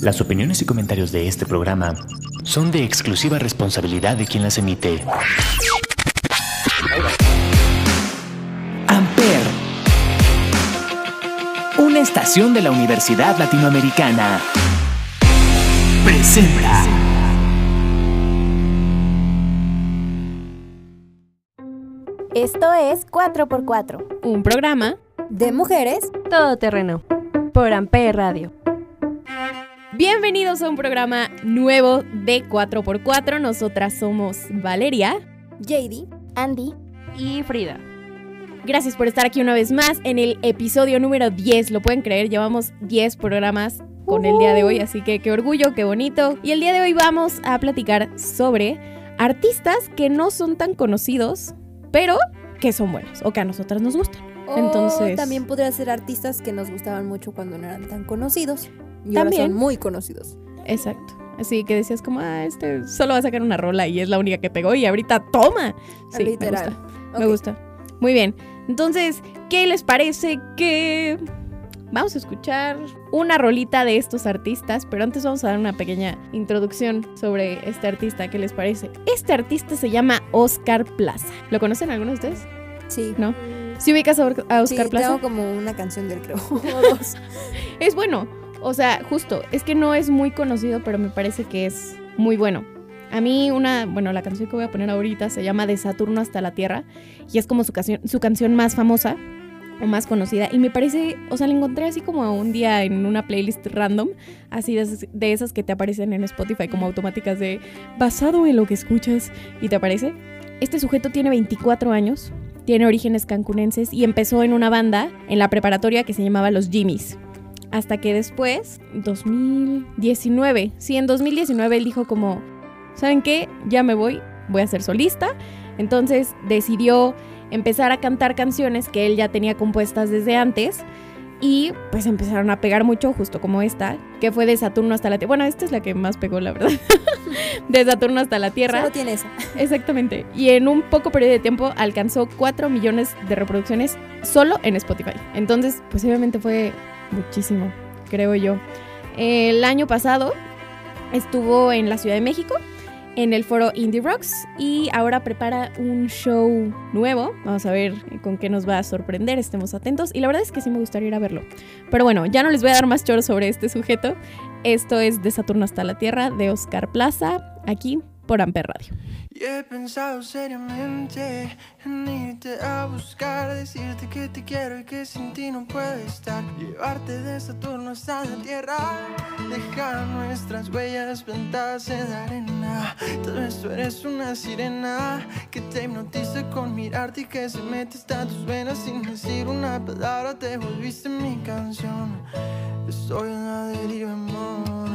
Las opiniones y comentarios de este programa son de exclusiva responsabilidad de quien las emite. Amper, una estación de la Universidad Latinoamericana, presenta. Esto es 4x4, un programa de mujeres todoterreno por Amper Radio. Bienvenidos a un programa nuevo de 4x4. Nosotras somos Valeria, JD, Andy y Frida. Gracias por estar aquí una vez más en el episodio número 10. Lo pueden creer, llevamos 10 programas con el día de hoy, así que qué orgullo, qué bonito. Y el día de hoy vamos a platicar sobre artistas que no son tan conocidos, pero que son buenos o que a nosotras nos gustan. Entonces, también podría ser artistas que nos gustaban mucho cuando no eran tan conocidos. Y también ahora son muy conocidos. Exacto. Así que decías como, ah, este solo va a sacar una rola y es la única que pegó y ahorita toma. Sí, Literal. me gusta. Me gusta. Muy bien. Entonces, ¿qué les parece que vamos a escuchar una rolita de estos artistas, pero antes vamos a dar una pequeña introducción sobre este artista, ¿qué les parece? Este artista se llama Oscar Plaza. ¿Lo conocen algunos de ustedes? Sí. ¿No? ¿Sí ubicas a Oscar sí, Plaza? Tengo como una canción del creo. es bueno. O sea, justo, es que no es muy conocido, pero me parece que es muy bueno. A mí una, bueno, la canción que voy a poner ahorita se llama De Saturno hasta la Tierra y es como su canción, más famosa o más conocida y me parece, o sea, la encontré así como un día en una playlist random, así de, de esas que te aparecen en Spotify como automáticas de basado en lo que escuchas y te aparece. Este sujeto tiene 24 años, tiene orígenes cancunenses y empezó en una banda en la preparatoria que se llamaba Los Jimmys. Hasta que después, 2019, sí, en 2019 él dijo como, ¿saben qué? Ya me voy, voy a ser solista. Entonces decidió empezar a cantar canciones que él ya tenía compuestas desde antes. Y pues empezaron a pegar mucho, justo como esta, que fue de Saturno hasta la Tierra. Bueno, esta es la que más pegó, la verdad. de Saturno hasta la Tierra. Solo tiene esa. Exactamente. Y en un poco periodo de tiempo alcanzó 4 millones de reproducciones solo en Spotify. Entonces, pues obviamente fue muchísimo, creo yo. El año pasado estuvo en la Ciudad de México, en el foro Indie Rocks, y ahora prepara un show nuevo. Vamos a ver con qué nos va a sorprender, estemos atentos. Y la verdad es que sí me gustaría ir a verlo. Pero bueno, ya no les voy a dar más choro sobre este sujeto. Esto es De Saturno hasta la Tierra, de Oscar Plaza, aquí por Amper Radio. Y he pensado seriamente en irte a buscar, decirte que te quiero y que sin ti no puedo estar. Llevarte de Saturno hasta la Tierra, dejar nuestras huellas plantadas en la arena. Todo esto eres una sirena que te hipnotiza con mirarte y que se mete hasta tus venas sin decir una palabra. Te volviste mi canción. Estoy en la deriva, amor.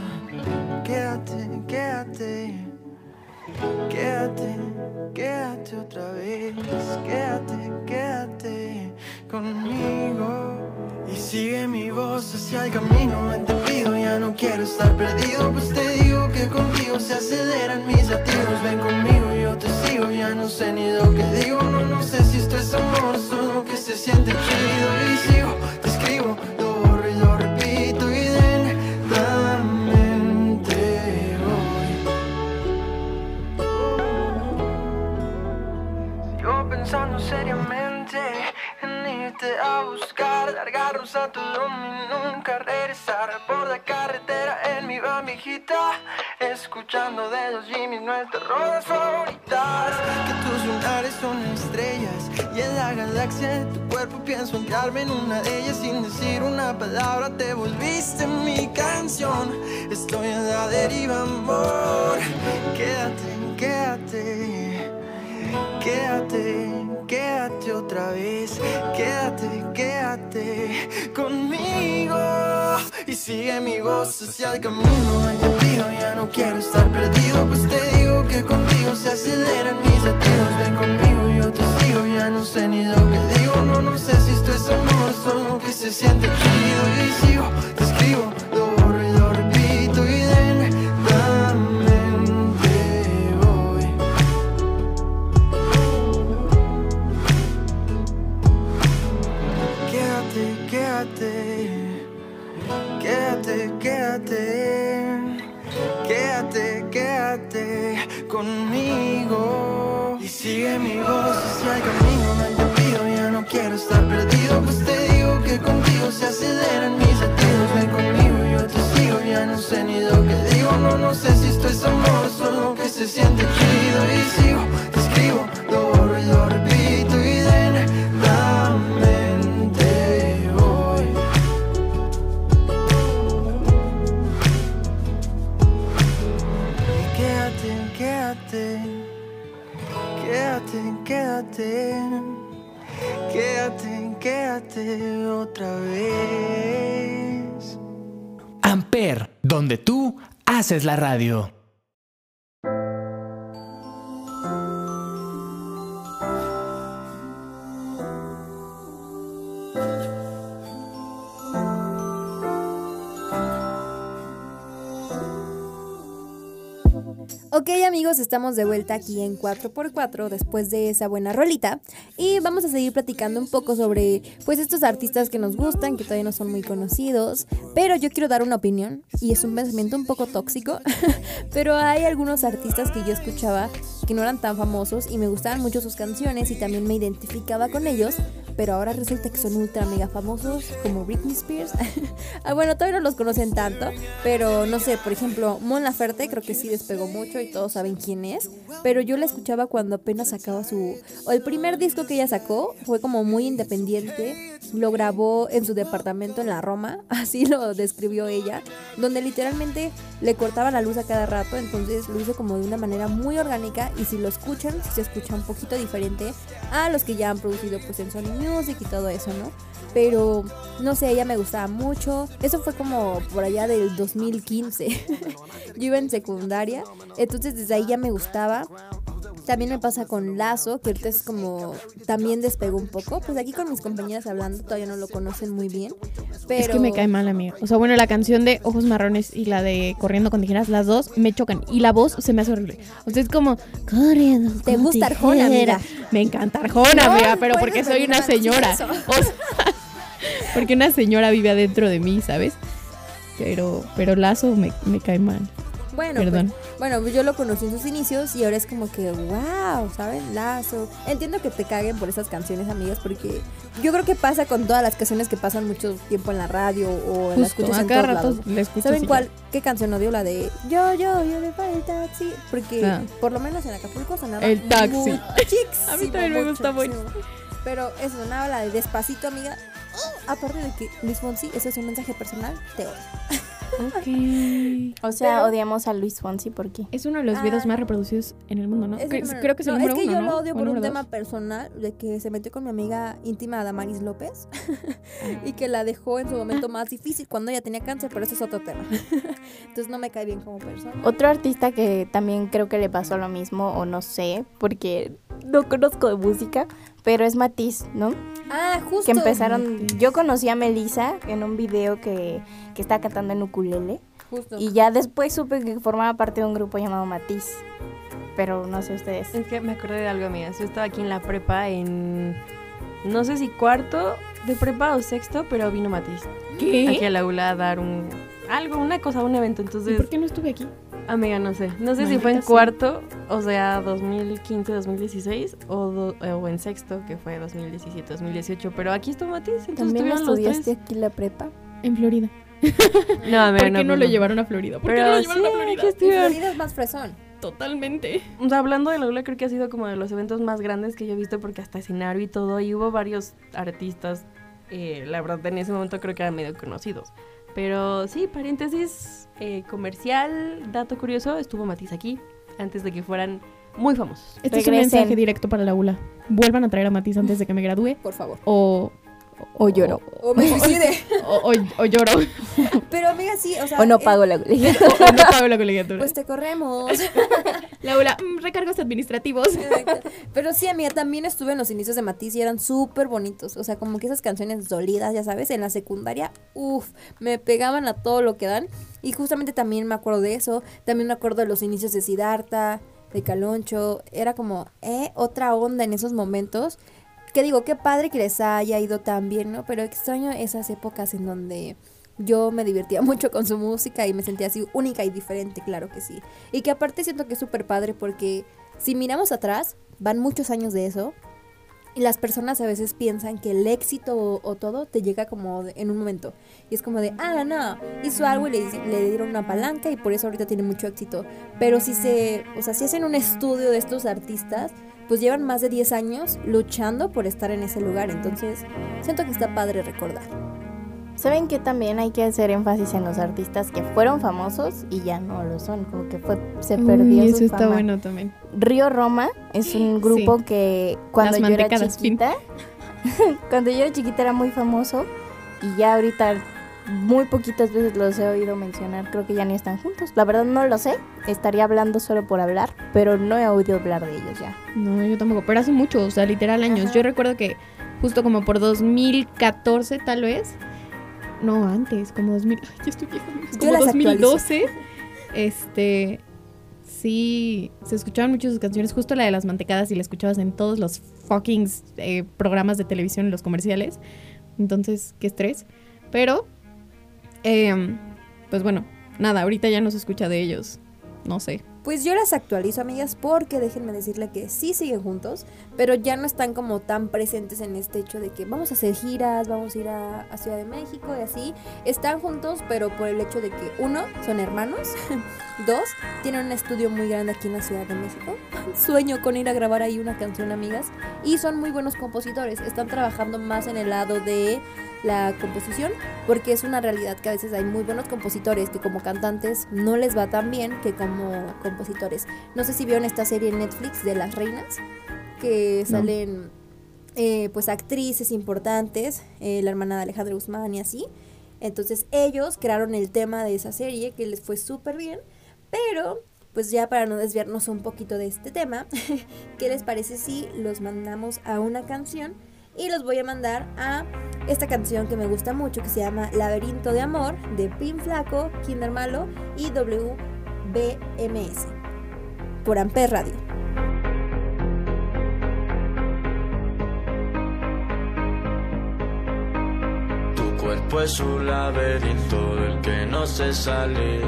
Quédate, quédate. Quédate, quédate otra vez, quédate, quédate conmigo. Y sigue mi voz hacia el camino, te pido, ya no quiero estar perdido. Pues te digo que contigo se aceleran mis latidos. Ven conmigo, yo te sigo, ya no sé ni lo que digo. No, no sé si esto es amor, solo que se siente chido. Y sigo, en irte a buscar, largarnos a todo y nunca regresar por la carretera en mi van viejita, escuchando de los Jimmy nuestras rodas favoritas. Que tus lunares son estrellas y en la galaxia de tu cuerpo pienso entrarme en una de ellas sin decir una palabra. Te volviste mi canción, estoy en la deriva, amor. Quédate, quédate, quédate quédate otra vez, quédate, quédate conmigo y sigue mi voz hacia el camino entendido. Ya no quiero estar perdido, pues te digo que contigo se aceleran mis latidos. Ven conmigo, yo te sigo, ya no sé ni lo que digo. No, no sé si esto es amor, solo que se siente chido y sigo, te escribo. quédate, quédate, conmigo. Y sigue mi voz hacia el camino del olvido, ya no quiero estar perdido, pues te digo que contigo se aceleran mis latidos, ven conmigo, yo te sigo, ya no sé ni lo que digo, no, no sé si esto es amor, solo que se siente. Haces la radio. Estamos de vuelta aquí en 4x4 después de esa buena rolita y vamos a seguir platicando un poco sobre pues estos artistas que nos gustan, que todavía no son muy conocidos, pero yo quiero dar una opinión y es un pensamiento un poco tóxico, pero hay algunos artistas que yo escuchaba que no eran tan famosos y me gustaban mucho sus canciones y también me identificaba con ellos, pero ahora resulta que son ultra mega famosos como Britney Spears. ah, bueno, todavía no los conocen tanto, pero no sé, por ejemplo, Mon Laferte creo que sí despegó mucho y todos saben quién pero yo la escuchaba cuando apenas sacaba su o el primer disco que ella sacó fue como muy independiente, lo grabó en su departamento en la Roma, así lo describió ella, donde literalmente le cortaba la luz a cada rato, entonces lo hizo como de una manera muy orgánica y si lo escuchan, se escucha un poquito diferente a los que ya han producido pues en Sony Music y todo eso, ¿no? Pero no sé, ella me gustaba mucho. Eso fue como por allá del 2015. Yo iba en secundaria, entonces desde ahí ya me gustaba. También me pasa con Lazo, que ahorita es como también despegó un poco. Pues aquí con mis compañeras hablando todavía no lo conocen muy bien. Pero... Es que me cae mal, amigo. O sea, bueno, la canción de Ojos Marrones y la de Corriendo con Tijeras, las dos me chocan. Y la voz se me hace horrible. O sea, es como, corriendo. ¿Te gusta Arjona, amiga? Me encanta Arjona, No, amiga, pero porque soy una señora. O sea, porque una señora vive adentro de mí, ¿sabes? Pero, pero Lazo me, me cae mal. Bueno, Perdón. pues, bueno, pues yo lo conocí en sus inicios y ahora es como que, wow, ¿saben? Lazo. Entiendo que te caguen por esas canciones, amigas, porque yo creo que pasa con todas las canciones que pasan mucho tiempo en la radio o en las Justo, escuchas a en todos rato lados. la. ¿Saben cuál? ¿Qué canción odio? La de Yo, yo, yo me para el taxi. Porque Ah. por lo menos en Acapulco sonaba El taxi. muchísimo, A mí también me gusta muchísimo. Pero eso sonaba la de Despacito, amiga. Aparte de que Luis Fonsi, eso es un mensaje personal, te odio. Ok. O sea, Pero- odiamos a Luis Fonsi, ¿por qué? Es uno de los videos Ah. más reproducidos en el mundo, ¿no? El creo que es el no, número es que uno, yo ¿no? lo odio ¿O por un tema personal de que se metió con mi amiga íntima Damaris López y que la dejó en su momento más difícil cuando ella tenía cáncer, pero eso es otro tema. Entonces no me cae bien como persona. Otro artista que también creo que le pasó lo mismo, o no sé, porque no conozco de música, pero es Matiz, ¿no? Ah, justo. Que empezaron, yo conocí a Melissa en un video que, que estaba cantando en ukulele, Justo. y ya después supe que formaba parte de un grupo llamado Matiz, pero no sé ustedes. Es que me acordé de algo, amigas. Yo estaba aquí en la prepa en. No sé si cuarto de prepa o sexto, pero vino Matiz. Aquí ¿Qué? a la aula a dar un. Algo, una cosa, un evento. ¿Y Entonces, por qué no estuve aquí? Amiga, no sé. No sé si fue en sea. cuarto, o sea, 2015, 2016, o, do- o en sexto, que fue 2017, 2018. Pero aquí estuvo Matiz, entonces ¿También estuvieron los estudiaste tres. aquí la prepa? En Florida. No, amiga, ¿Por qué no, pues lo llevaron a Florida? ¿Por qué Pero no lo sí, llevaron a aquí Florida? Estuvieron. Florida es más fresón. Totalmente. O sea, hablando de la creo que ha sido como de los eventos más grandes que yo he visto porque hasta escenario y todo, y hubo varios artistas, eh, la verdad en ese momento creo que eran medio conocidos. Pero sí, paréntesis eh, comercial, dato curioso, estuvo Matiz aquí antes de que fueran muy famosos. Este es un mensaje directo para la ULA. Vuelvan a traer a Matiz antes de que me gradúe Por favor. o... O lloro. O me suicide. O, o- o lloro. Pero amiga, sí, o sea. O no eh, pago la colegiatura. o no pago la colegiatura. Pues te corremos. la ULA, mm, recargos administrativos. Exacto. Pero sí, amiga, también estuve en los inicios de Matiz y eran súper bonitos. O sea, como que esas canciones dolidas, ya sabes, en la secundaria, uff, me pegaban a todo lo que dan. Y justamente también me acuerdo de eso. También me acuerdo de los inicios de Siddhartha, de Caloncho. Era como, eh, otra onda en esos momentos. Que digo, qué padre que les haya ido tan bien, ¿no? Pero extraño esas épocas en donde yo me divertía mucho con su música y me sentía así única y diferente, claro que sí. Y que aparte siento que es súper padre porque si miramos atrás, van muchos años de eso. Y las personas a veces piensan que el éxito o, o todo te llega como de- en un momento. Y es como de, ah, no, hizo algo y le, le dieron una palanca y por eso ahorita tiene mucho éxito. Pero si se, o sea, si hacen un estudio de estos artistas, pues llevan más de 10 años luchando por estar en ese lugar. Entonces, siento que está padre recordar. ¿Saben que también hay que hacer énfasis en los artistas que fueron famosos y ya no lo son? Como que fue, se perdió Uy, su eso está fama. bueno también. Río Roma es un grupo Sí. que cuando Las yo era chiquita, cuando yo era chiquita era muy famoso y ya ahorita muy poquitas veces los he oído mencionar, creo que ya ni están juntos. La verdad no lo sé, estaría hablando solo por hablar, pero no he oído hablar de ellos ya. No, yo tampoco, pero hace mucho, o sea, literal años. Ajá. Yo recuerdo que justo como por 2014 tal vez, no antes, como 2000, ay, ya estoy vieja, Yo como las 2012, este, sí, se escuchaban mucho sus canciones, justo la de las mantecadas y la escuchabas en todos los fucking eh, programas de televisión, en los comerciales. Entonces, qué estrés. Pero, em, pues bueno, nada, ahorita ya no se escucha de ellos, no sé. Pues yo las actualizo, amigas, porque déjenme decirle que sí siguen juntos, pero ya no están como tan presentes en este hecho de que vamos a hacer giras, vamos a ir a, a Ciudad de México y así. Están juntos, pero por el hecho de que, uno, son hermanos, dos, tienen un estudio muy grande aquí en la Ciudad de México. Sueño con ir a grabar ahí una canción, amigas, y son muy buenos compositores. Están trabajando más en el lado de la composición, porque es una realidad que a veces hay muy buenos compositores que como cantantes no les va tan bien que como compositores. No sé si vieron esta serie en Netflix de Las Reinas, que No. salen eh, pues actrices importantes, eh, la hermana de Alejandra Guzmán y así. Entonces ellos crearon el tema de esa serie que les fue súper bien, pero pues ya para no desviarnos un poquito de este tema, ¿qué les parece si los mandamos a una canción? Y los voy a mandar a esta canción que me gusta mucho que se llama Laberinto de Amor de Pin Flaco, Kinder Malo y WBMS por Amper Radio. Tu cuerpo es un laberinto del que no sé salir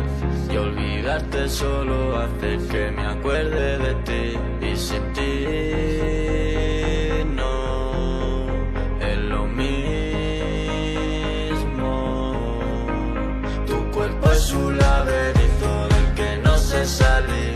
y olvidarte solo hace que me acuerde de ti y sin ti que no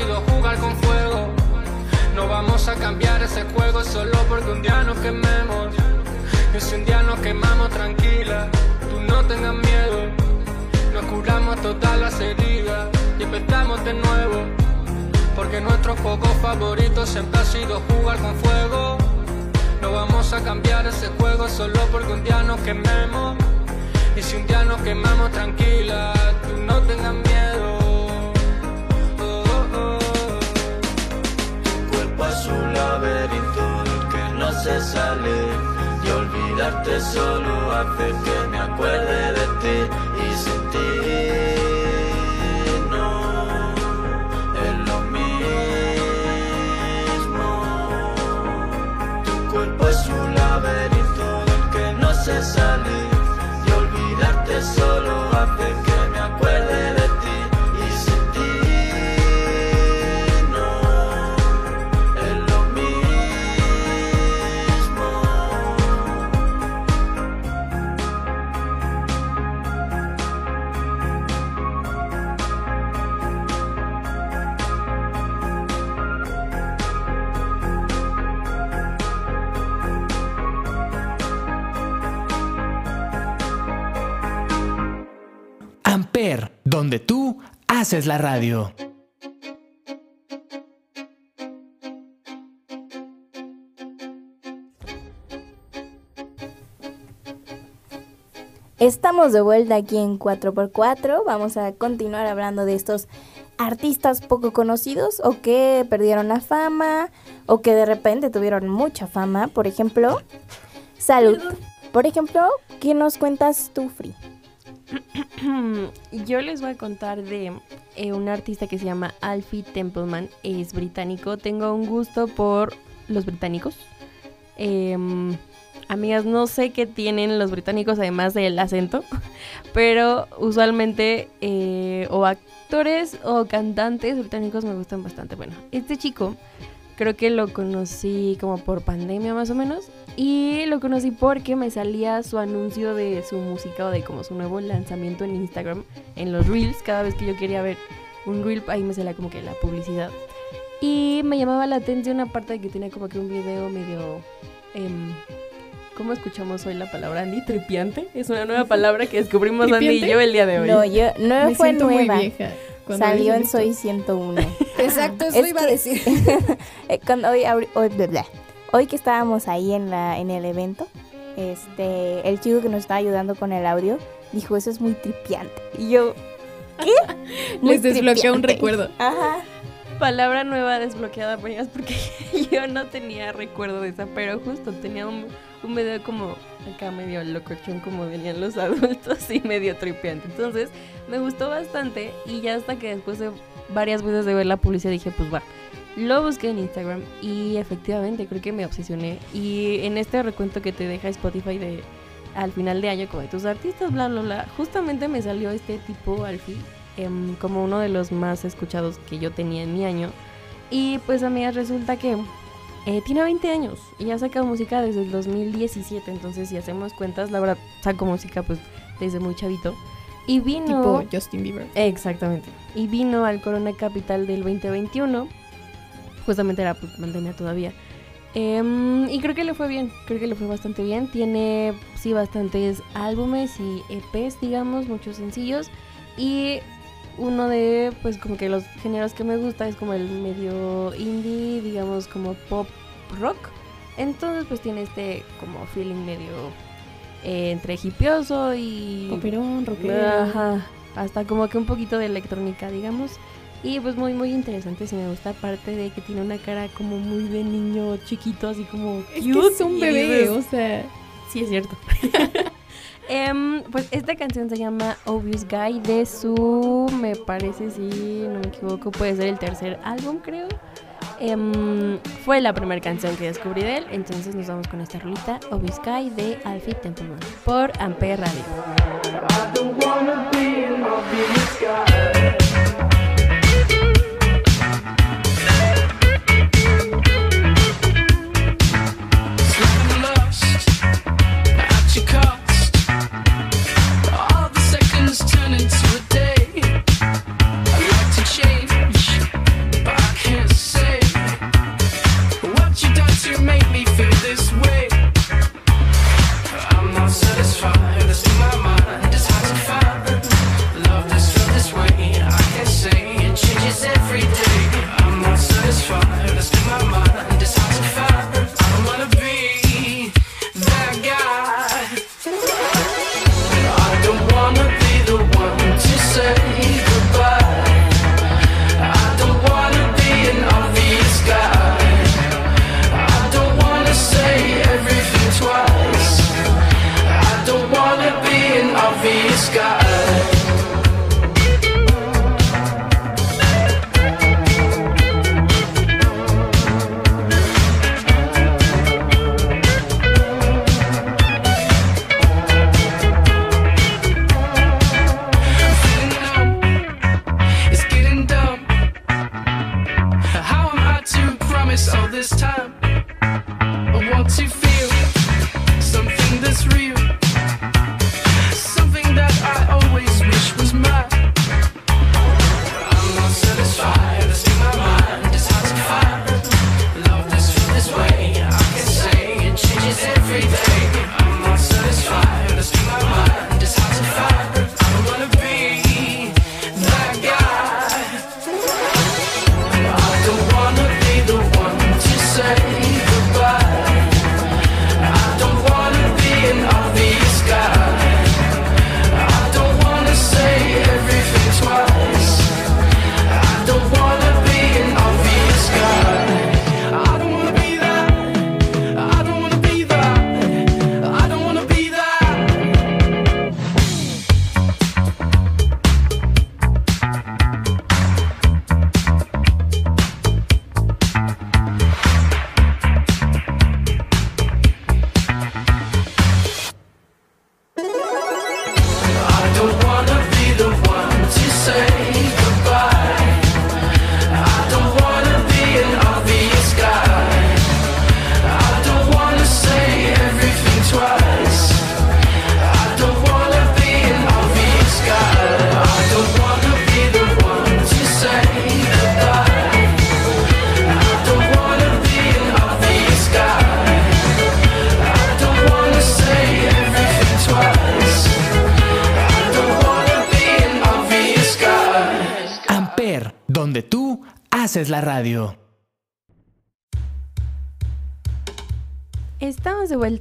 sido jugar con fuego. No vamos a cambiar ese juego solo porque un día nos quememos. Y si un día nos quemamos tranquila, tú no tengas miedo. Nos curamos todas las heridas y empezamos de nuevo. Porque nuestro juego favorito siempre ha sido jugar con fuego. No vamos a cambiar ese juego solo porque un día nos quememos. Y si un día nos quemamos tranquila, tú no tengas miedo. laberinto que no se sale y olvidarte solo hace que me acuerde de ti y sin ti no es lo mismo. Tu cuerpo es un laberinto que no se sale y olvidarte solo hace que haces la radio. Estamos de vuelta aquí en 4x4. Vamos a continuar hablando de estos artistas poco conocidos o que perdieron la fama o que de repente tuvieron mucha fama. Por ejemplo, Salud. Por ejemplo, ¿qué nos cuentas tú, Free? Yo les voy a contar de eh, un artista que se llama Alfie Templeman. Es británico. Tengo un gusto por los británicos. Em, amigas, no sé qué tienen los británicos además del acento, pero usualmente eh, o actores o cantantes británicos me gustan bastante. Bueno, este chico creo que lo conocí como por pandemia más o menos y lo conocí porque me salía su anuncio de su música o de como su nuevo lanzamiento en Instagram, en los reels, cada vez que yo quería ver un reel ahí me salía como que la publicidad. Y me llamaba la atención aparte de que tenía como que un video medio... em, ¿Cómo escuchamos hoy la palabra Andy? Tripiante. Es una nueva palabra que descubrimos Andy y ¿Tripiante? yo el día de hoy. No, yo no Me fue nueva. muy vieja. Salió en. Soy 101. Exacto, eso Es iba a que- decir. Eh, cuando hoy, hoy, bla, bla. Hoy que estábamos ahí en, la, en el evento, este, el chico que nos estaba ayudando con el audio dijo, eso es muy tripiante. Y yo, ¿qué? Muy Les desbloqueó un recuerdo. Ajá. Palabra nueva desbloqueada, amigas, porque yo no tenía recuerdo de esa, pero justo tenía un, un video como acá medio locochón como venían los adultos y medio tripiante. Entonces me gustó bastante y ya hasta que después de varias veces de ver la publicidad dije, pues va. Lo busqué en Instagram y efectivamente creo que me obsesioné. Y en este recuento que te deja Spotify de al final de año como de tus artistas, bla, bla, bla, justamente me salió este tipo Alfie em, como uno de los más escuchados que yo tenía en mi año. Y pues amigas, resulta que eh, tiene 20 años y ya saca música desde el 2017. Entonces, si hacemos cuentas, la verdad, saco música pues desde muy chavito. Y vino... Tipo Justin Bieber. Exactamente. Y vino al Corona Capital del 2021. Justamente era pandemia todavía. Em, y creo que le fue bien, creo que le fue bastante bien. Tiene, sí, bastantes álbumes y EPs, digamos, muchos sencillos. Y uno de, pues, como que los géneros que me gusta es como el medio indie, digamos, como pop rock. Entonces, pues, tiene este como feeling medio eh, entre hipioso y... Poperón, rockero. Ajá, hasta como que un poquito de electrónica, digamos. Y pues muy, muy interesante, si me gusta, aparte de que tiene una cara como muy de niño chiquito, así como Es que cute, es un bebé, o sea. Sí, es cierto. Em, pues esta canción se llama Obvious Guy de su, me parece, si no me equivoco, puede ser el tercer álbum, creo. Em, fue la primera canción que descubrí de él, entonces nos vamos con esta rolita, Obvious Guy de Alfie Templeman, por Ampere Radio. I'm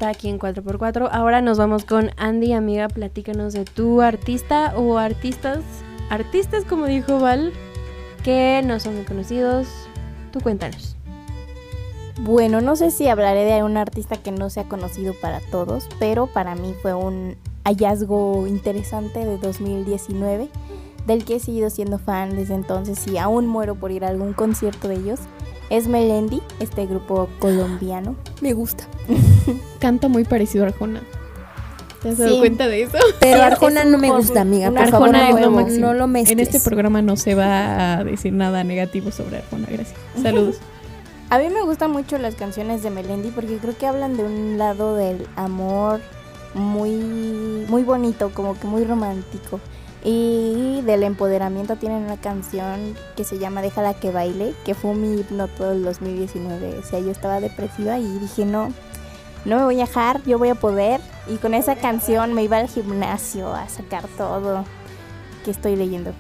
aquí en 4x4. Ahora nos vamos con Andy, amiga. Platícanos de tu artista o artistas, artistas como dijo Val, que no son muy conocidos. Tú cuéntanos. Bueno, no sé si hablaré de un artista que no sea conocido para todos, pero para mí fue un hallazgo interesante de 2019, del que he seguido siendo fan desde entonces y aún muero por ir a algún concierto de ellos. Es Melendi, este grupo colombiano. Me gusta. Canta muy parecido a Arjona. ¿Te has dado Sí. cuenta de eso? Pero Arjona es no me gusta, amiga. Por favor, Arjona no, lo no, máximo. no lo mezcles. En este programa no se va a decir nada negativo sobre Arjona, gracias. Saludos. A mí me gustan mucho las canciones de Melendi porque creo que hablan de un lado del amor muy, muy bonito, como que muy romántico. Y del empoderamiento tienen una canción que se llama Déjala que baile, que fue mi himno todo el 2019. O sea, yo estaba depresiva y dije, no, no me voy a dejar, yo voy a poder. Y con esa canción me iba al gimnasio a sacar todo que estoy leyendo.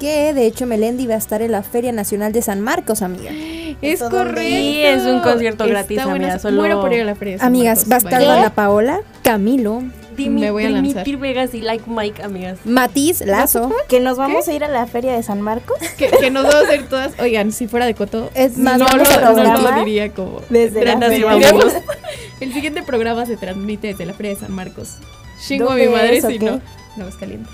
Que de hecho Melendi va a estar en la Feria Nacional de San Marcos, amiga. Es ¿Esto dónde correcto. Sí, es un concierto Está gratis, amiga, solo- Muero por ir a la feria. de San Amigas, Marcos, va a estar. Dana Paola, Camilo, Me voy a lanzar. Dimitri Vegas y Like Mike, amigas. Matiz, Lazo. Que nos vamos a ir a la feria de San Marcos. Que, que nos vamos a ir todas. Oigan, si fuera de Coto, Es más, no, lo, no lo diría como. desde la feria. El siguiente programa se transmite desde la Feria de San Marcos. Chingo a mi ¿Dónde madre si no. Nuevos calientes.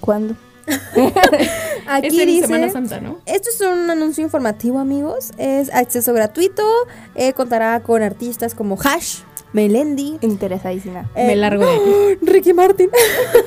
¿Cuándo? Aquí es en dice, Semana Santa, ¿no? Esto es un anuncio informativo, amigos. Es acceso gratuito. eh, contará con artistas como Hash, Melendi, Interesadísima. eh, Me largo de aquí. Ricky Martin,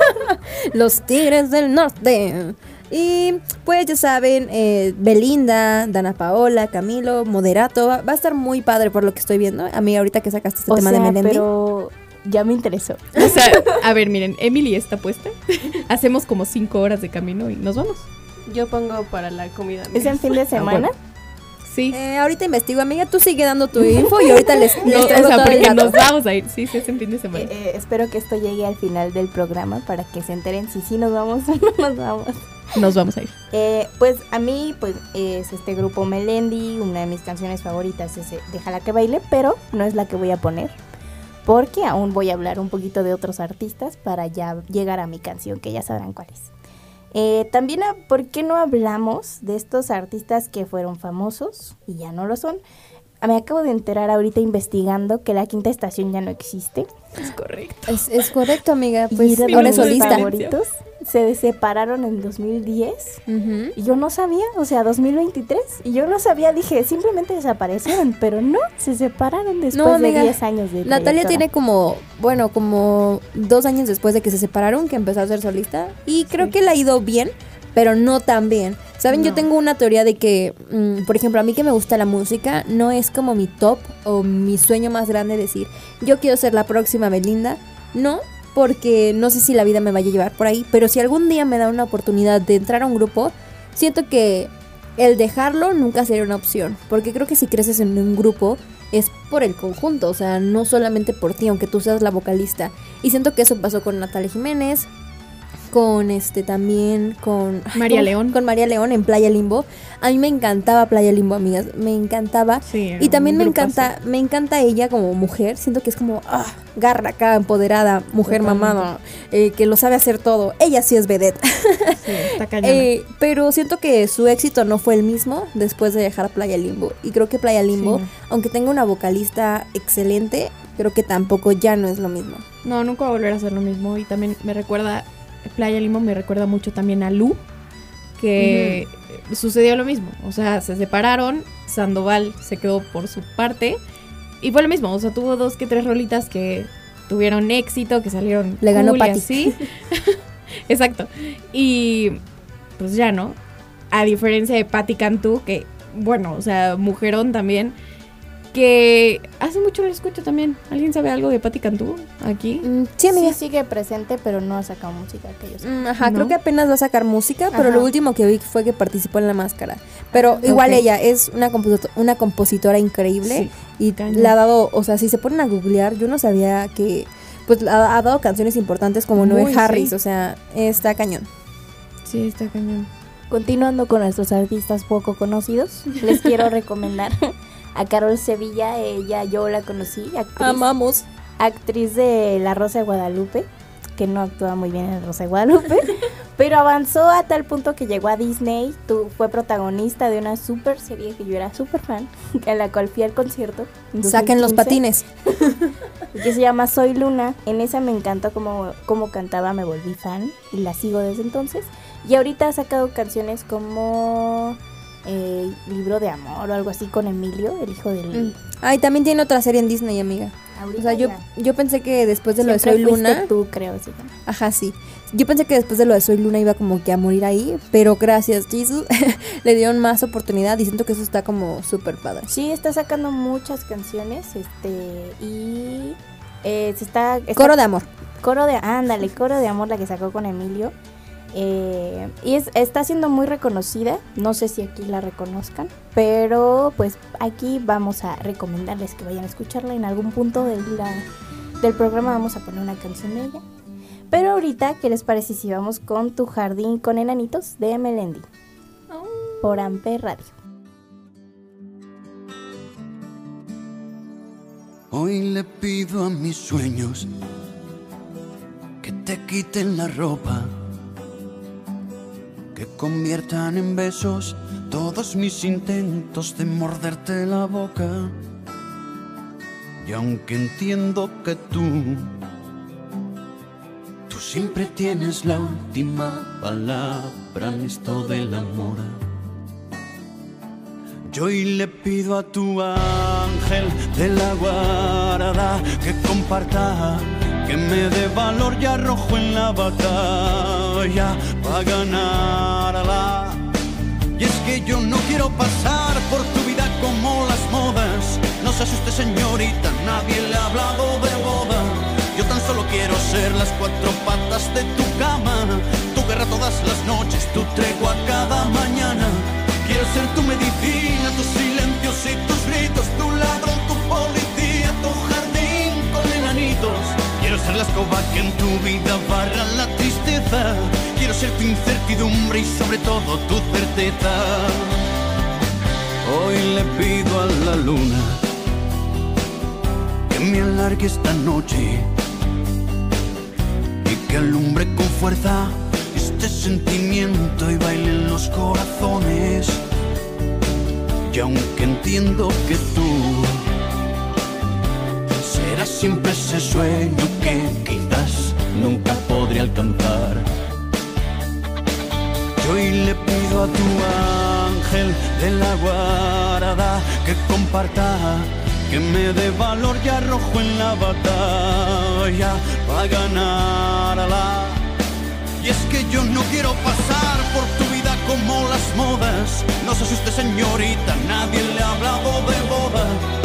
Los Tigres del Norte. Y pues ya saben, eh, Belinda, Dana Paola, Camilo, Moderato. Va va a estar muy padre por lo que estoy viendo. A mí ahorita que sacaste este O tema sea, de Melendi. pero ya me interesó. O sea, a ver, miren, Emily está puesta. Hacemos como cinco horas de camino y nos vamos. Yo pongo para la comida. ¿Es en fin de semana? Sí. Eh, ahorita investigo, amiga. Tú sigue dando tu info y ahorita les, les No, o sea, todo el porque dato. nos vamos a ir. Sí, sí, es en fin de semana. Eh, eh, espero que esto llegue al final del programa para que se enteren si sí nos vamos o no nos vamos. Nos vamos a ir. Eh, pues a mí pues es este grupo Melendi, una de mis canciones favoritas es Déjala que baile, pero no es la que voy a poner. Porque aún voy a hablar un poquito de otros artistas para ya llegar a mi canción, que ya sabrán cuál es. Eh, también, ah, ¿por qué no hablamos de estos artistas que fueron famosos y ya no lo son? Me acabo de enterar ahorita investigando que la quinta estación ya no existe. Es correcto. Es, es correcto, amiga. y Pues de ahora solista. favoritos. Se separaron en 2010. Ujú. Y yo no sabía, o sea, 2023. Y yo no sabía, dije, simplemente desaparecieron, pero no, se separaron después No, amiga. de 10 años de Natalia tiene como, bueno, como dos años después de que se separaron que empezó a ser solista. Y creo que le ha ido bien, pero no tan bien. Saben, yo tengo una teoría de que, mm, por ejemplo, a mí que me gusta la música, no es como mi top o mi sueño más grande decir, yo quiero ser la próxima Belinda. No, porque no sé si la vida me vaya a llevar por ahí, pero si algún día me da una oportunidad de entrar a un grupo, siento que el dejarlo nunca sería una opción, porque creo que si creces en un grupo es por el conjunto, o sea, no solamente por ti, aunque tú seas la vocalista. Y siento que eso pasó con Natalia Jiménez, con este también con María. León. con María León en Playa Limbo. A mí me encantaba Playa Limbo, amigas, me encantaba. Sí, Y también me encanta, me encanta ella como mujer. Siento que es como ah, garra acá, empoderada, mujer Totalmente. mamada, eh, que lo sabe hacer todo. Ella sí es vedette. Sí, está. Eh, pero siento que su éxito no fue el mismo después de dejar Playa Limbo. Y creo que Playa Limbo, Sí. aunque tenga una vocalista excelente, creo que tampoco ya no es lo mismo. No, nunca va a volver a hacer lo mismo. Y también me recuerda, Playa Limo me recuerda mucho también a Lu, que sucedió lo mismo. O sea, se separaron, Sandoval se quedó por su parte. Y fue lo mismo, o sea, tuvo dos que tres rolitas que tuvieron éxito, que salieron Le ganó cool así. Exacto. Y pues ya, ¿no? A diferencia de Patti Cantú, que, bueno, o sea, mujerón también, que hace mucho lo escucho también. ¿Alguien sabe algo de Patti Cantú aquí? Mm, sí, amiga. Sí, sigue presente, pero no ha sacado música que yo sé. Mm, Ajá, ¿No? creo que apenas va a sacar música, pero Ajá. lo último que vi fue que participó en La Máscara. Pero igual Ok. ella es una, composito- una compositora increíble Sí, y cañón. le ha dado, o sea, si se ponen a googlear, yo no sabía que, pues ha, ha dado canciones importantes como Noel Harris, sí. o sea, está cañón. Sí, está cañón. Continuando con nuestros artistas poco conocidos, les quiero recomendar a Carol Sevilla. Ella yo la conocí, actriz, Amamos. actriz de La Rosa de Guadalupe, que no actúa muy bien en La Rosa de Guadalupe, pero avanzó a tal punto que llegó a Disney, tu- fue protagonista de una super serie que yo era súper fan, a la cual fui al concierto. en Saquen los 2015, patines. Que se llama Soy Luna. En esa me encantó como, como cantaba, me volví fan y la sigo desde entonces. Y ahorita ha sacado canciones como eh, Libro de Amor o algo así con Emilio, el hijo del... Mm. Ay, también tiene otra serie en Disney, amiga. Ahorita O sea, yo, yo pensé que después de lo de Soy Luna. tú, creo. Ajá, sí. Yo pensé que después de lo de Soy Luna iba como que a morir ahí, pero gracias, Jesus, le dieron más oportunidad y siento que eso está como súper padre. Sí, está sacando muchas canciones, este, y eh, se está, está- Coro de amor. coro de, ándale, coro de amor la que sacó con Emilio, eh, y es, está siendo muy reconocida, no sé si aquí la reconozcan, pero pues aquí vamos a recomendarles que vayan a escucharla en algún punto de la- del programa vamos a poner una canción de ella. Pero ahorita, ¿qué les parece si vamos con Tu Jardín con Enanitos de Melendi? Por Amper Radio. Hoy le pido a mis sueños que te quiten la ropa, conviertan en besos todos mis intentos de morderte la boca. Y aunque entiendo que tú, tú siempre tienes la última palabra en esto del amor. Yo hoy le pido a tu ángel de la guarda que comparta, que me dé valor y arrojo en la batalla para ganarla. Y es que yo no quiero pasar por tu vida como las modas. No se asuste señorita, nadie le ha hablado de boda. Yo tan solo quiero ser las cuatro patas de tu cama, tu guerra todas las noches, tu tregua cada mañana. Quiero ser tu medicina, tus silencios y tus gritos, tu ser la escoba que en tu vida barra la tristeza. Quiero ser tu incertidumbre y sobre todo tu certeza. Hoy le pido a la luna que me alargue esta noche y que alumbre con fuerza este sentimiento y baile en los corazones. Y aunque entiendo que tú siempre ese sueño que quizás nunca podré alcanzar. Yo hoy le pido a tu ángel de la guarda que comparta, que me dé valor y arrojo en la batalla para ganarla. Y es que yo no quiero pasar por tu vida como las modas. No se asuste señorita, nadie le ha hablado de boda.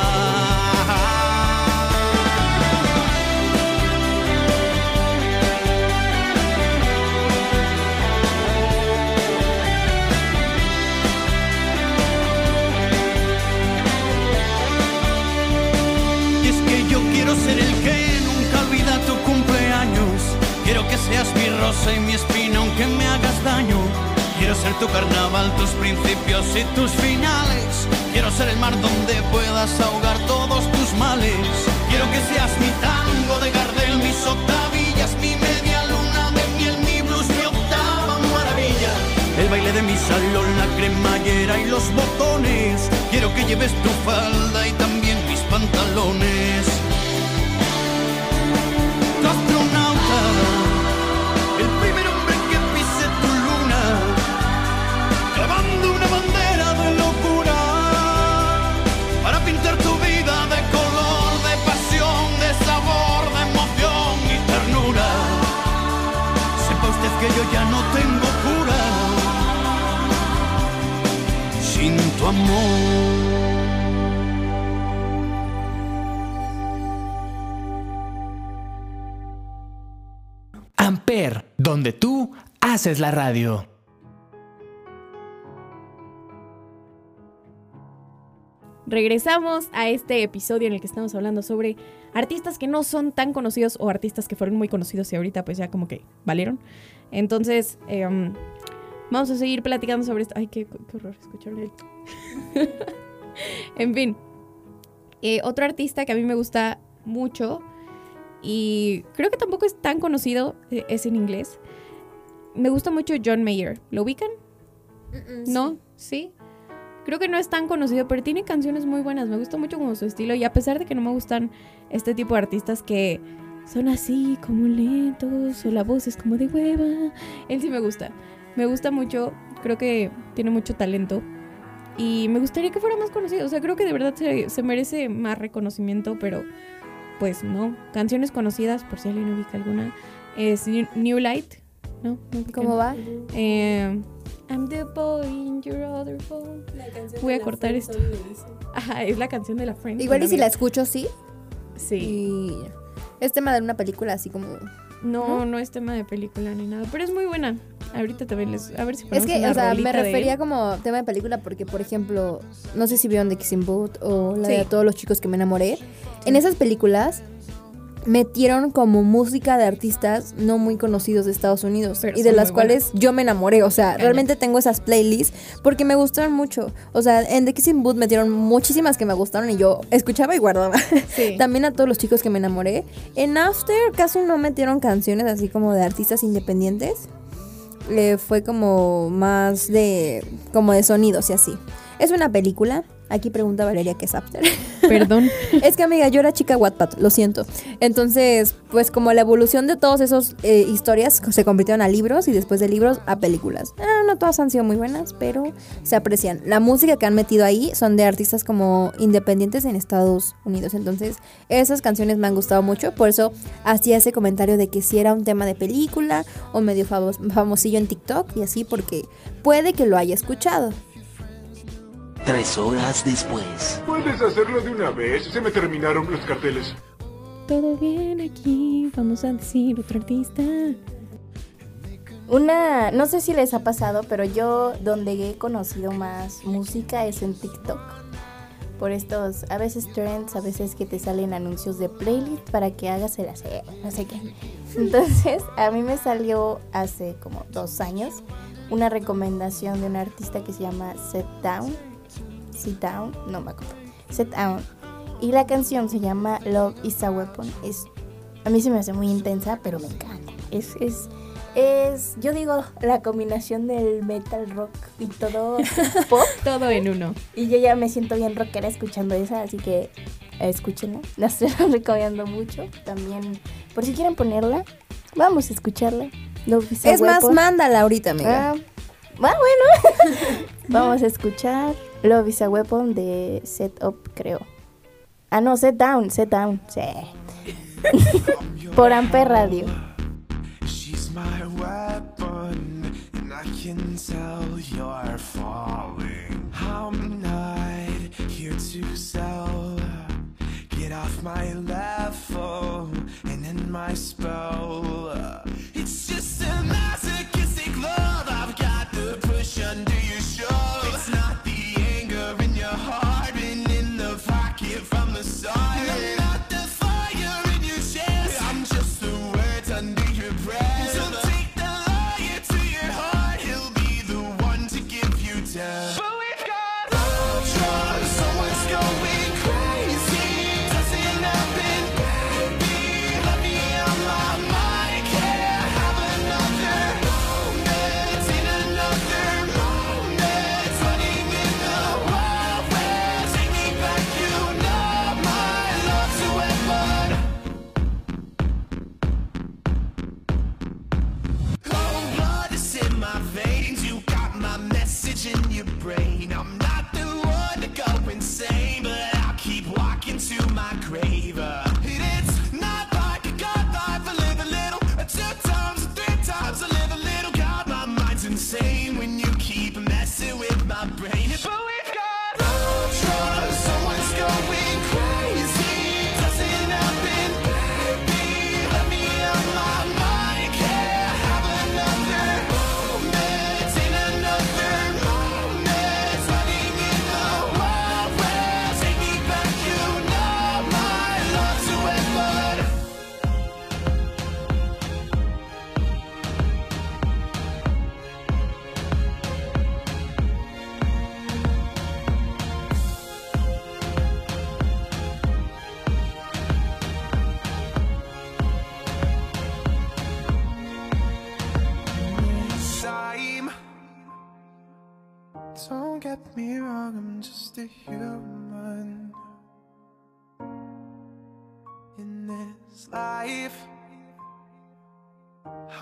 Quiero ser el que nunca olvida tu cumpleaños. Quiero que seas mi rosa y mi espina aunque me hagas daño. Quiero ser tu carnaval, tus principios y tus finales. Quiero ser el mar donde puedas ahogar todos tus males. Quiero que seas mi tango de Gardel, mis octavillas, mi media luna de miel, mi blues, mi octava maravilla. El baile de mi salón, la cremallera y los botones. Quiero que lleves tu falda y también mis pantalones. Donde tú haces la radio. Regresamos a este episodio en el que estamos hablando sobre artistas que no son tan conocidos o artistas que fueron muy conocidos y ahorita pues ya como que valieron. Entonces, em, vamos a seguir platicando sobre esto. Ay, qué, qué horror escucharle. en fin, Eh, otro artista que a mí me gusta mucho y creo que tampoco es tan conocido, eh, es en inglés. Me gusta mucho John Mayer. ¿Lo ubican? ¿No? ¿Sí? Creo que no es tan conocido, pero tiene canciones muy buenas. Me gusta mucho como su estilo. Y a pesar de que no me gustan este tipo de artistas que son así, como lentos, o la voz es como de hueva, él sí me gusta. Me gusta mucho. Creo que tiene mucho talento. Y me gustaría que fuera más conocido. O sea, creo que de verdad se, se merece más reconocimiento, pero pues no. Canciones conocidas, por si alguien ubica alguna, es New, Light. ¿No? ¿Cómo va? Eh, I'm the boy in your other phone. Voy a cortar esto. Ajá, es la canción de la Friend. Igual y si la escucho, sí. Sí. Y es tema de una película así como... No, no es tema de película ni nada, pero es muy buena. Ahorita también les... A ver si Es que, una o sea, me refería como tema de película porque, por ejemplo, no sé si vieron The Kissing Booth o la Sí. de todos los chicos que me enamoré. En esas películas metieron como música de artistas no muy conocidos de Estados Unidos Pero y de las cuales yo me enamoré. O sea, realmente tengo esas playlists porque me gustaron mucho. O sea, en The Kissing Booth metieron muchísimas que me gustaron y yo escuchaba y guardaba. Sí. También a todos los chicos que me enamoré. En After casi no metieron canciones así como de artistas independientes. Eh, fue como más de como de sonidos y así. Es una película. Aquí pregunta Valeria qué es After. Perdón. es que amiga, yo era chica Wattpad, lo siento. Entonces, pues como la evolución de todas esas eh, historias se convirtieron a libros y después de libros a películas. Ah, no todas han sido muy buenas, pero se aprecian. La música que han metido ahí son de artistas como independientes en Estados Unidos. Entonces, esas canciones me han gustado mucho. Por eso hacía ese comentario de que si era un tema de película o medio famos- famosillo en TikTok y así, porque puede que lo haya escuchado. Tres horas después. Puedes hacerlo de una vez. Se me terminaron los carteles. Todo bien aquí, vamos a decir otro artista. Una, no sé si les ha pasado, pero yo donde he conocido más música es en TikTok. Por estos, a veces trends, a veces que te salen anuncios de playlist para que hagas el aseo, no sé qué. Entonces, a mí me salió hace como dos años una recomendación de un artista que se llama Set Down. Sit Down, no me acuerdo. Set Down. Y la canción se llama Love is a Weapon. Es, a mí se me hace muy intensa, pero me encanta. Es, es, es, yo digo, la combinación del metal rock y todo pop. Todo en uno. Y yo ya me siento bien rockera escuchando esa, así que escúchenla. La estoy recomiendo mucho. También, por si quieren ponerla, vamos a escucharla. Love is a Es más, mándala ahorita, amiga. Ah, ah, bueno. vamos a escuchar Love is a Weapon de Set Up, creo. Ah, no, Set Down, Set Down. Sí. por Amper Radio. She's my weapon, and I can tell you're falling. I'm not here to sell. Get off my level and end my spell. It's just a masochistic love I've got to push under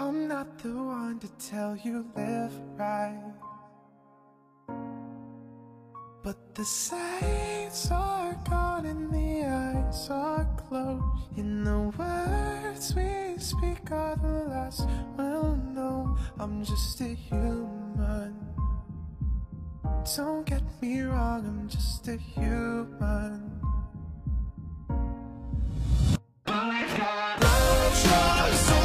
I'm not the one to tell you live right. But the sights are gone and the eyes are closed. In the words we speak are the last we'll know. I'm just a human. Don't get me wrong, I'm just a human. Someone's going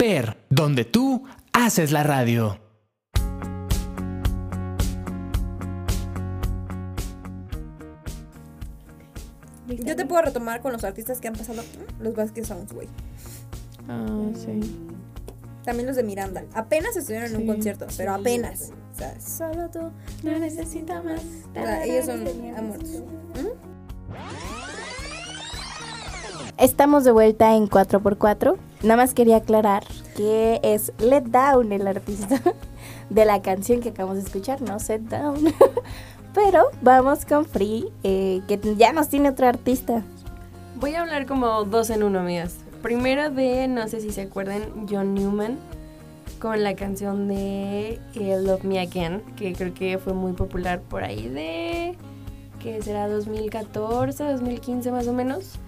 Amper, donde tú haces la radio. Yo te puedo retomar con los artistas que han pasado los Vasquez Sounds, güey. Ah, sí. También los de Miranda. Apenas estuvieron en un Sí. concierto, pero apenas. O sea, Solo tú No necesita más. o sea, ellos son amores. Estamos de vuelta en 4x4. Nada más quería aclarar que es Let Down el artista de la canción que acabamos de escuchar, no Set Down. Pero vamos con Free, eh, que ya nos tiene otro artista. Voy a hablar como dos en uno, amigas. Primero de, no sé si se acuerdan, John Newman con la canción de eh, Love Me Again, que creo que fue muy popular por ahí de, que será 2014, 2015 más o menos.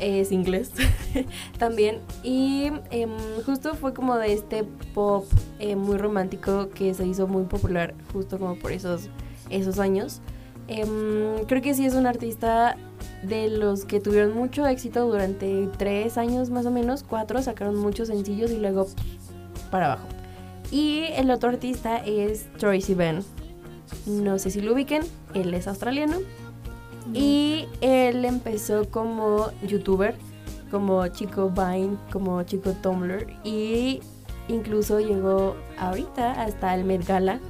Es inglés también. Y em, justo fue como de este pop eh, muy romántico que se hizo muy popular justo como por esos, esos años. Em, creo que sí es un artista de los que tuvieron mucho éxito durante tres años más o menos, cuatro, sacaron muchos sencillos y luego para abajo. Y el otro artista es Tracy Ben. No sé si lo ubiquen, él es australiano. Y él empezó como youtuber, como chico Vine, como chico Tumblr. Y incluso llegó ahorita hasta el Met Gala.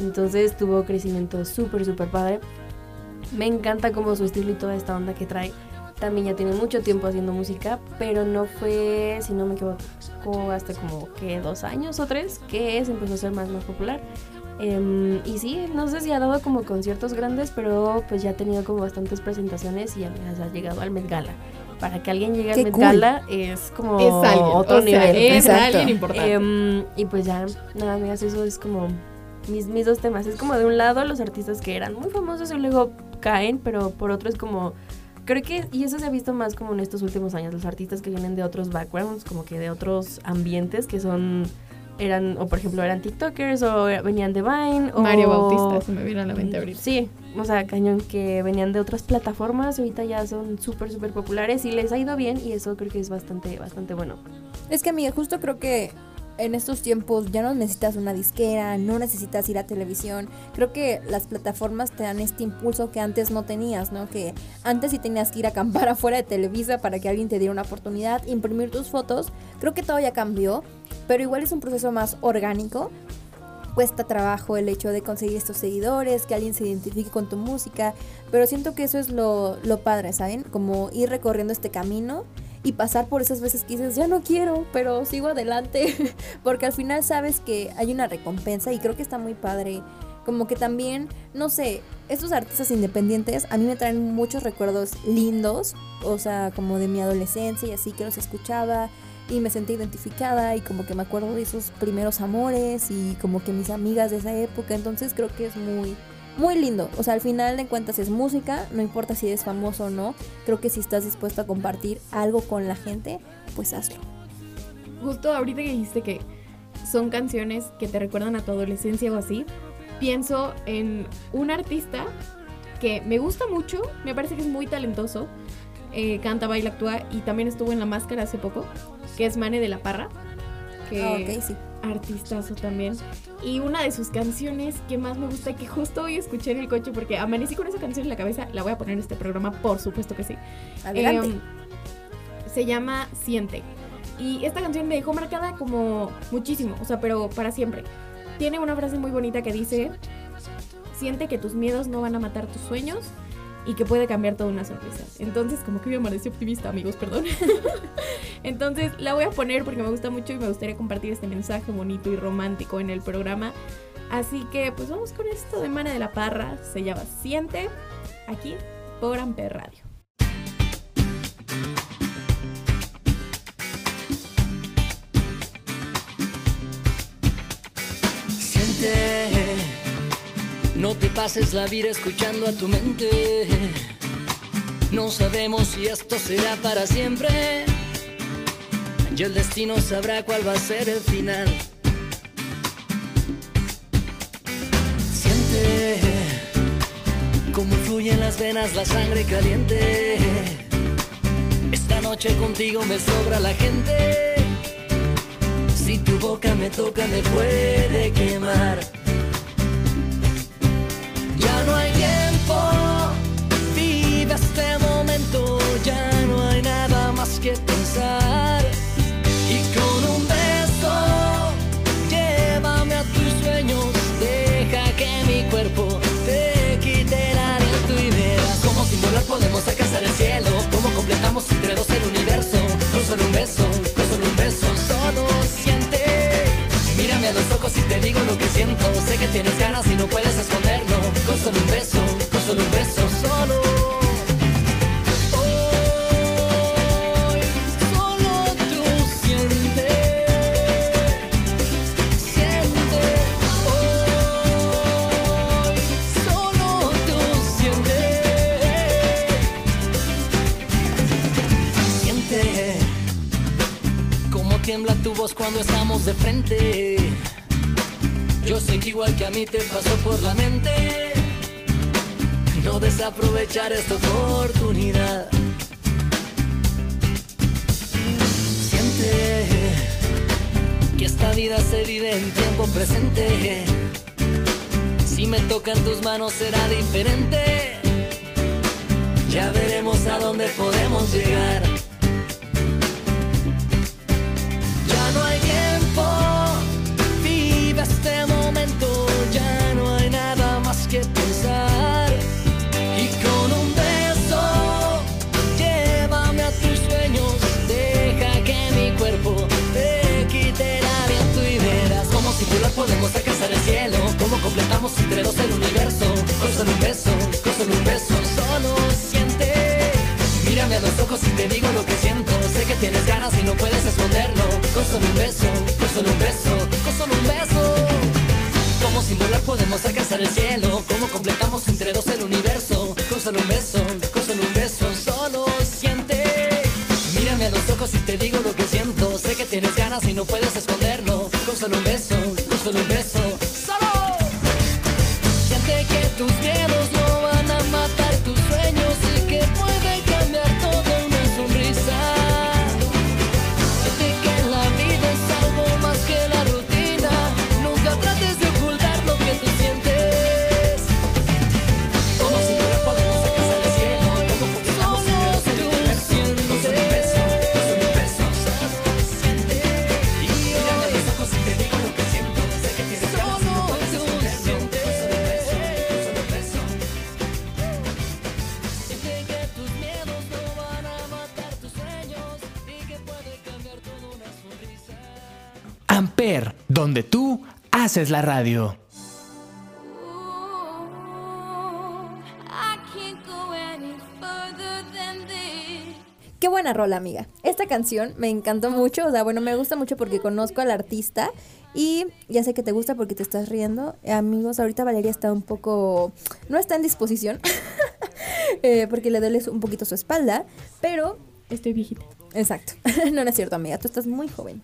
Entonces tuvo crecimiento súper, súper padre. Me encanta como su estilo y toda esta onda que trae. También ya tiene mucho tiempo haciendo música, pero no fue, si no me equivoco, hasta como que dos años o tres que se empezó a ser más, más popular. Em, y sí, no sé si ha dado como conciertos grandes, pero pues ya ha tenido como bastantes presentaciones y ya ha llegado al Met Gala. Para que alguien llegue al Met cool. Gala es como Es alguien. otro o sea, nivel. es Exacto. alguien importante. Em, y pues ya, nada, amigas, eso es como mis, mis dos temas. Es como de un lado los artistas que eran muy famosos y luego caen, pero por otro es como... Creo que, y eso se ha visto más como en estos últimos años, los artistas que vienen de otros backgrounds, como que de otros ambientes que son, eran, o por ejemplo eran TikTokers o venían de Vine. O, Mario Bautista, se me viene a la mente ahorita. Sí, o sea, cañón, que venían de otras plataformas y ahorita ya son súper, súper populares y les ha ido bien y eso creo que es bastante, bastante bueno. Es que, amiga, justo creo que en estos tiempos ya no necesitas una disquera, no necesitas ir a televisión. Creo que las plataformas te dan este impulso que antes no tenías, ¿no? Que antes sí tenías que ir a acampar afuera de Televisa para que alguien te diera una oportunidad, imprimir tus fotos. Creo que todo ya cambió, pero igual es un proceso más orgánico. Cuesta trabajo el hecho de conseguir estos seguidores, que alguien se identifique con tu música, pero siento que eso es lo, lo padre, ¿saben? Como ir recorriendo este camino y pasar por esas veces que dices, ya no quiero, pero sigo adelante, porque al final sabes que hay una recompensa y creo que está muy padre. Como que también, no sé, estos artistas independientes a mí me traen muchos recuerdos lindos, o sea, como de mi adolescencia y así que los escuchaba y me sentí identificada y como que me acuerdo de esos primeros amores y como que mis amigas de esa época, entonces creo que es muy, muy lindo. O sea, al final de cuentas es música, no importa si eres famoso o no. Creo que si estás dispuesto a compartir algo con la gente, pues hazlo. Justo ahorita que dijiste que son canciones que te recuerdan a tu adolescencia o así, pienso en un artista que me gusta mucho, me parece que es muy talentoso, eh, canta, baila, actúa y también estuvo en La Máscara hace poco, que es Mane de la Parra. Que ok, sí. Artistazo también. Y una de sus canciones que más me gusta, que justo hoy escuché en el coche porque amanecí con esa canción en la cabeza, la voy a poner en este programa, por supuesto que sí. Adelante. Em, se llama Siente. Y esta canción me dejó marcada como muchísimo, o sea, pero para siempre. Tiene una frase muy bonita que dice, siente que tus miedos no van a matar tus sueños y que puede cambiar toda una sonrisa. Entonces, como que me amanecí optimista, amigos, perdón. Entonces, la voy a poner porque me gusta mucho y me gustaría compartir este mensaje bonito y romántico en el programa. Así que, pues vamos con esto de Mana de la Parra. Se llama Siente, aquí por Amper Radio. Siente, no te pases la vida escuchando a tu mente. No sabemos si esto será para siempre. Y el destino sabrá cuál va a ser el final. Siente cómo fluye en las venas la sangre caliente. Esta noche contigo me sobra la gente. Si tu boca me toca me puede quemar. Tienes ganas y no puedes esconderlo, con solo un beso, con solo un beso, solo. Hoy, solo tú siente, siente, hoy, solo tú siente, siente cómo tiembla tu voz cuando estamos de frente. Que a mí te pasó por la mente no desaprovechar esta oportunidad. Siente que esta vida se vive en tiempo presente. Si me tocan tus manos será diferente. Ya veremos a dónde podemos llegar. Te digo lo que siento. Sé que tienes ganas y no puedes esconderlo. Con solo un beso, haces la radio. Qué buena rola, amiga. Esta canción me encantó mucho. O sea, bueno, me gusta mucho porque conozco al artista. Y ya sé que te gusta porque te estás riendo. Eh, amigos, ahorita Valeria está un poco. No está en disposición. eh, porque le duele un poquito su espalda. Pero. Estoy viejita. Exacto. no, no es cierto, amiga. Tú estás muy joven.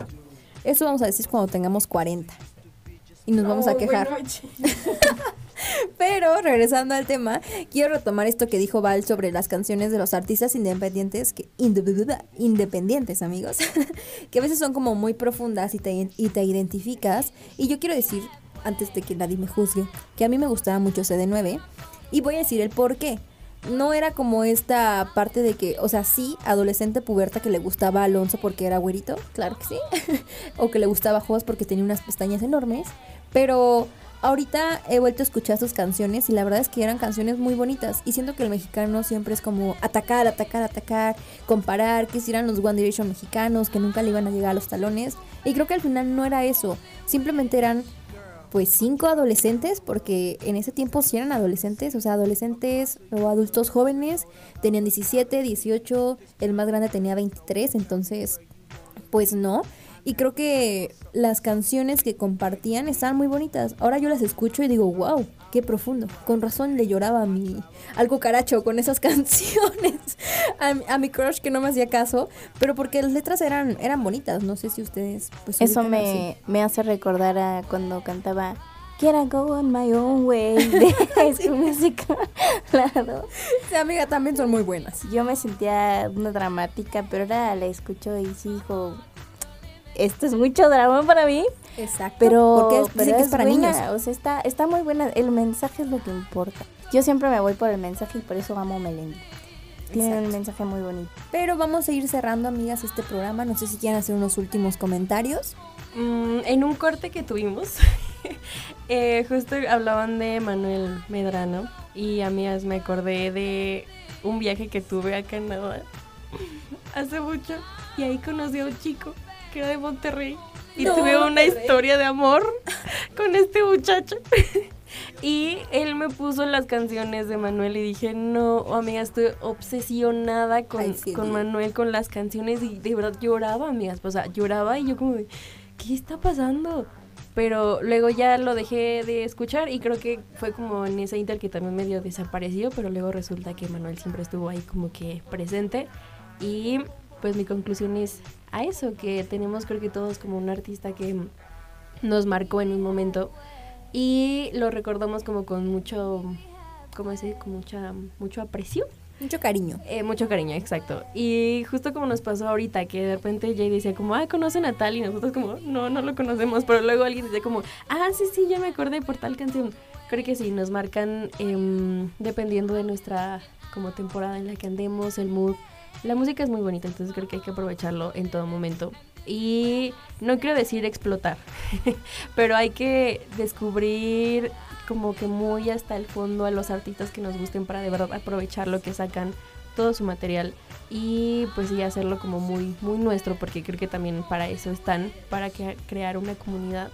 Eso vamos a decir cuando tengamos 40. Y nos vamos a quejar. Pero regresando al tema, quiero retomar esto que dijo Val sobre las canciones de los artistas independientes, que independientes, amigos, que a veces son como muy profundas y te, y te identificas. Y yo quiero decir, antes de que nadie me juzgue, que a mí me gustaba mucho CD9 y voy a decir el por qué no era como esta parte de que, o sea, sí, adolescente puberta que le gustaba a Alonso porque era güerito, claro que sí, o que le gustaba Jos porque tenía unas pestañas enormes, pero ahorita he vuelto a escuchar sus canciones y la verdad es que eran canciones muy bonitas y siento que el mexicano siempre es como atacar, atacar, atacar, comparar, que si eran los One Direction mexicanos, que nunca le iban a llegar a los talones y creo que al final no era eso, simplemente eran pues cinco adolescentes, porque en ese tiempo sí eran adolescentes, o sea, adolescentes o adultos jóvenes, tenían 17, 18, el más grande tenía 23, entonces, pues no. Y creo que las canciones que compartían estaban muy bonitas. Ahora yo las escucho y digo, wow, qué profundo. Con razón le lloraba a mi, al cucaracho con esas canciones. A, mi crush que no me hacía caso. Pero porque las letras eran, eran bonitas. No sé si ustedes... Pues, Eso me, me hace recordar a cuando cantaba Quiero go on my own way de su música. claro. Sí, amiga, también son muy buenas. Yo me sentía una dramática, pero ahora la escucho y sí, hijo, esto es mucho drama para mí. Exacto. Pero, porque es para niños. O sea, está, está muy buena. El mensaje es lo que importa. Yo siempre me voy por el mensaje y por eso amo Melendi. Tiene un mensaje muy bonito. Pero vamos a ir cerrando, amigas, este programa. No sé si quieren hacer unos últimos comentarios. Mm, en un corte que tuvimos, eh, justo hablaban de Manuel Medrano. Y amigas, me acordé de un viaje que tuve a Canadá hace mucho. Y ahí conocí a un chico que era de Monterrey. Y tuve una historia de amor con este muchacho. y él me puso las canciones de Manuel y dije, no, amiga, estoy obsesionada con, con Manuel, con las canciones. Y de verdad lloraba, amigas. O sea, lloraba y yo como ¿qué está pasando? Pero luego ya lo dejé de escuchar y creo que fue como en ese inter que también medio desapareció, pero luego resulta que Manuel siempre estuvo ahí como que presente. Y pues mi conclusión es a eso, que tenemos creo que todos como un artista que nos marcó en un momento y lo recordamos como con mucho, ¿cómo decir? Con mucha, mucho aprecio. Mucho cariño. Eh, mucho cariño, exacto. Y justo como nos pasó ahorita, que de repente Jay decía como, ah, conocen a tal, y nosotros como, no, no lo conocemos, pero luego alguien dice como, ah, sí, sí, ya me acordé por tal canción. Creo que sí, nos marcan em, dependiendo de nuestra como temporada en la que andemos, el mood, la música es muy bonita, entonces creo que hay que aprovecharlo en todo momento. Y no quiero decir explotar, pero hay que descubrir como que muy hasta el fondo a los artistas que nos gusten para de verdad aprovechar lo que sacan, todo su material y pues sí hacerlo como muy muy nuestro porque creo que también para eso están, para que, crear una comunidad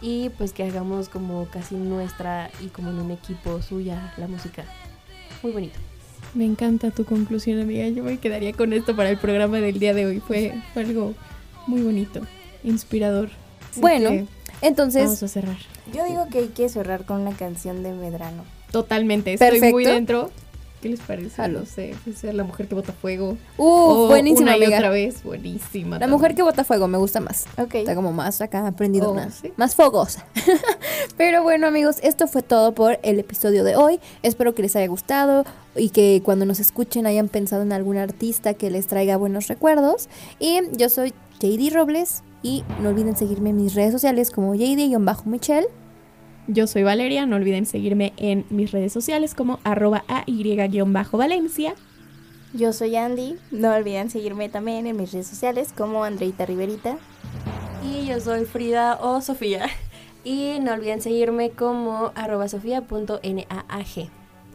y pues que hagamos como casi nuestra y como en un equipo suya la música. Muy bonito. Me encanta tu conclusión, amiga. Yo me quedaría con esto para el programa del día de hoy. Fue, algo muy bonito, inspirador. bueno, entonces... Vamos a cerrar. Yo digo que hay que cerrar con una canción de Medrano. Totalmente, estoy muy dentro. ¿Qué les parece? No sé, la mujer que bota fuego. Uh, buenísima, una y otra vez, buenísima. La mujer que bota fuego me gusta más. Ok. Está como más acá aprendido oh, más, más fogosa. Pero bueno, amigos, esto fue todo por el episodio de hoy. Espero que les haya gustado y que cuando nos escuchen hayan pensado en algún artista que les traiga buenos recuerdos. Y yo soy JD Robles y no olviden seguirme en mis redes sociales como JD-Michelle. Yo soy Valeria, no olviden seguirme en mis redes sociales como arroba AY-Valencia. Yo soy Andy, no olviden seguirme también en mis redes sociales como Andreita Riverita. Y yo soy Frida o Sofía. Y no olviden seguirme como arroba sofía.naag.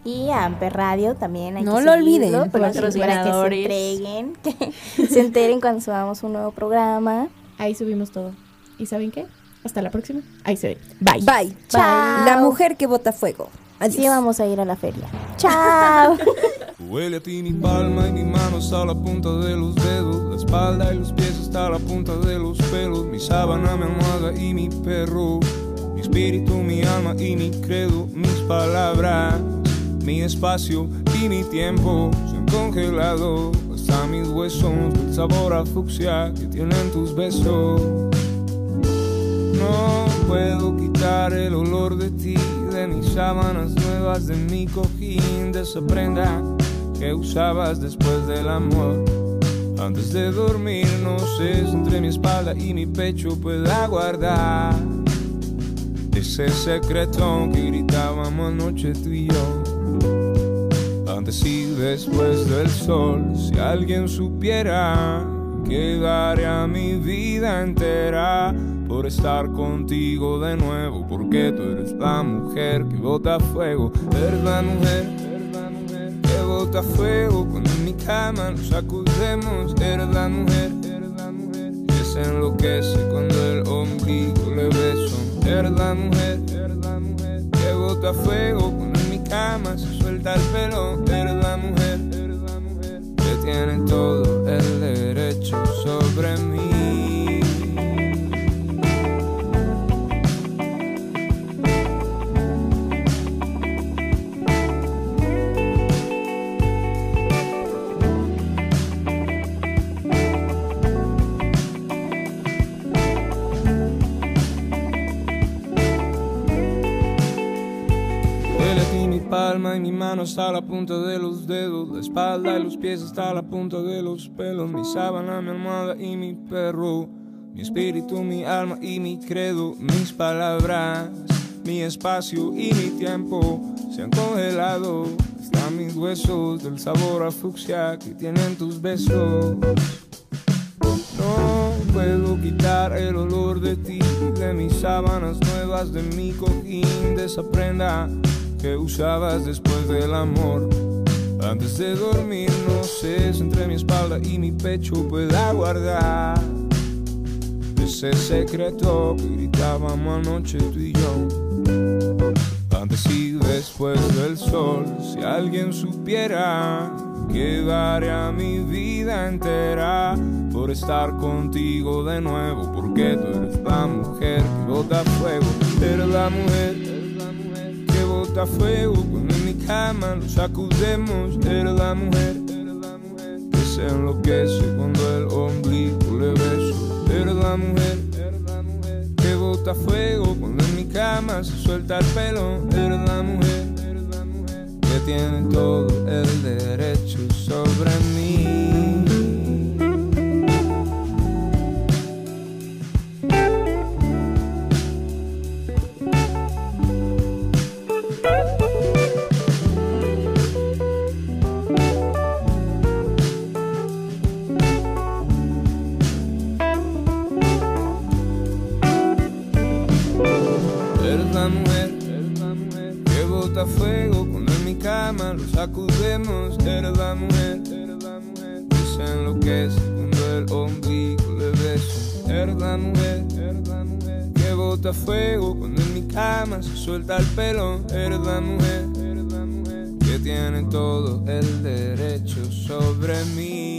Y a Amper Radio también hay no que lo olviden para, que se entreguen, que se enteren cuando subamos un nuevo programa. Ahí subimos todo. ¿Y saben qué? Hasta la próxima. Ahí se ve. Bye. Bye. Chao. La mujer que bota fuego. Así vamos a ir a la feria. Chao. Huele a ti mi palma y mis manos a la punta de los dedos, la espalda y los pies hasta la punta de los pelos, mi sábana, mi almohada y mi perro, mi espíritu, mi alma y mi credo, mis palabras, mi espacio y mi tiempo se han congelado hasta mis huesos, el sabor a fucsia que tienen tus besos. No puedo quitar el olor de ti, de mis sábanas nuevas, de mi cojín, de esa prenda que usabas después del amor. Antes de dormir, no sé entre mi espalda y mi pecho pueda guardar ese secreto que gritábamos anoche tú y yo. Antes y después del sol, si alguien supiera que daría mi vida entera por estar contigo de nuevo, porque tú eres la mujer que bota fuego, eres la mujer que bota fuego cuando en mi cama nos sacudemos, eres la mujer que se enloquece cuando el ombligo le beso, eres la mujer que bota fuego cuando en mi cama se suelta el pelo, eres la mujer que tiene todo el y mi mano está a la punta de los dedos, la espalda y los pies está a la punta de los pelos, mi sábana, mi almohada y mi perro, mi espíritu, mi alma y mi credo, mis palabras, mi espacio y mi tiempo se han congelado. Están mis huesos del sabor a fucsia que tienen tus besos. No puedo quitar el olor de ti, de mis sábanas nuevas, de mi cojín, de esa prenda que usabas después del amor. Antes de dormir, no sé entre mi espalda y mi pecho pueda guardar ese secreto que gritábamos anoche tú y yo. Antes y después del sol, si alguien supiera que daría mi vida entera por estar contigo de nuevo, porque tú eres la mujer que bota fuego, eres la mujer bota fuego cuando en mi cama nos sacudemos, eres la mujer que se enloquece cuando el ombligo le beso, eres la mujer que bota fuego cuando en mi cama se suelta el pelo, eres la mujer. Que tiene todo el derecho sobre mí. Fuego cuando en mi cama lo sacudemos. Eres la mujer que se enloquece cuando el ombligo le beso. Eres la mujer que bota fuego cuando en mi cama se suelta el pelo. Eres la mujer que tiene todo el derecho sobre mí.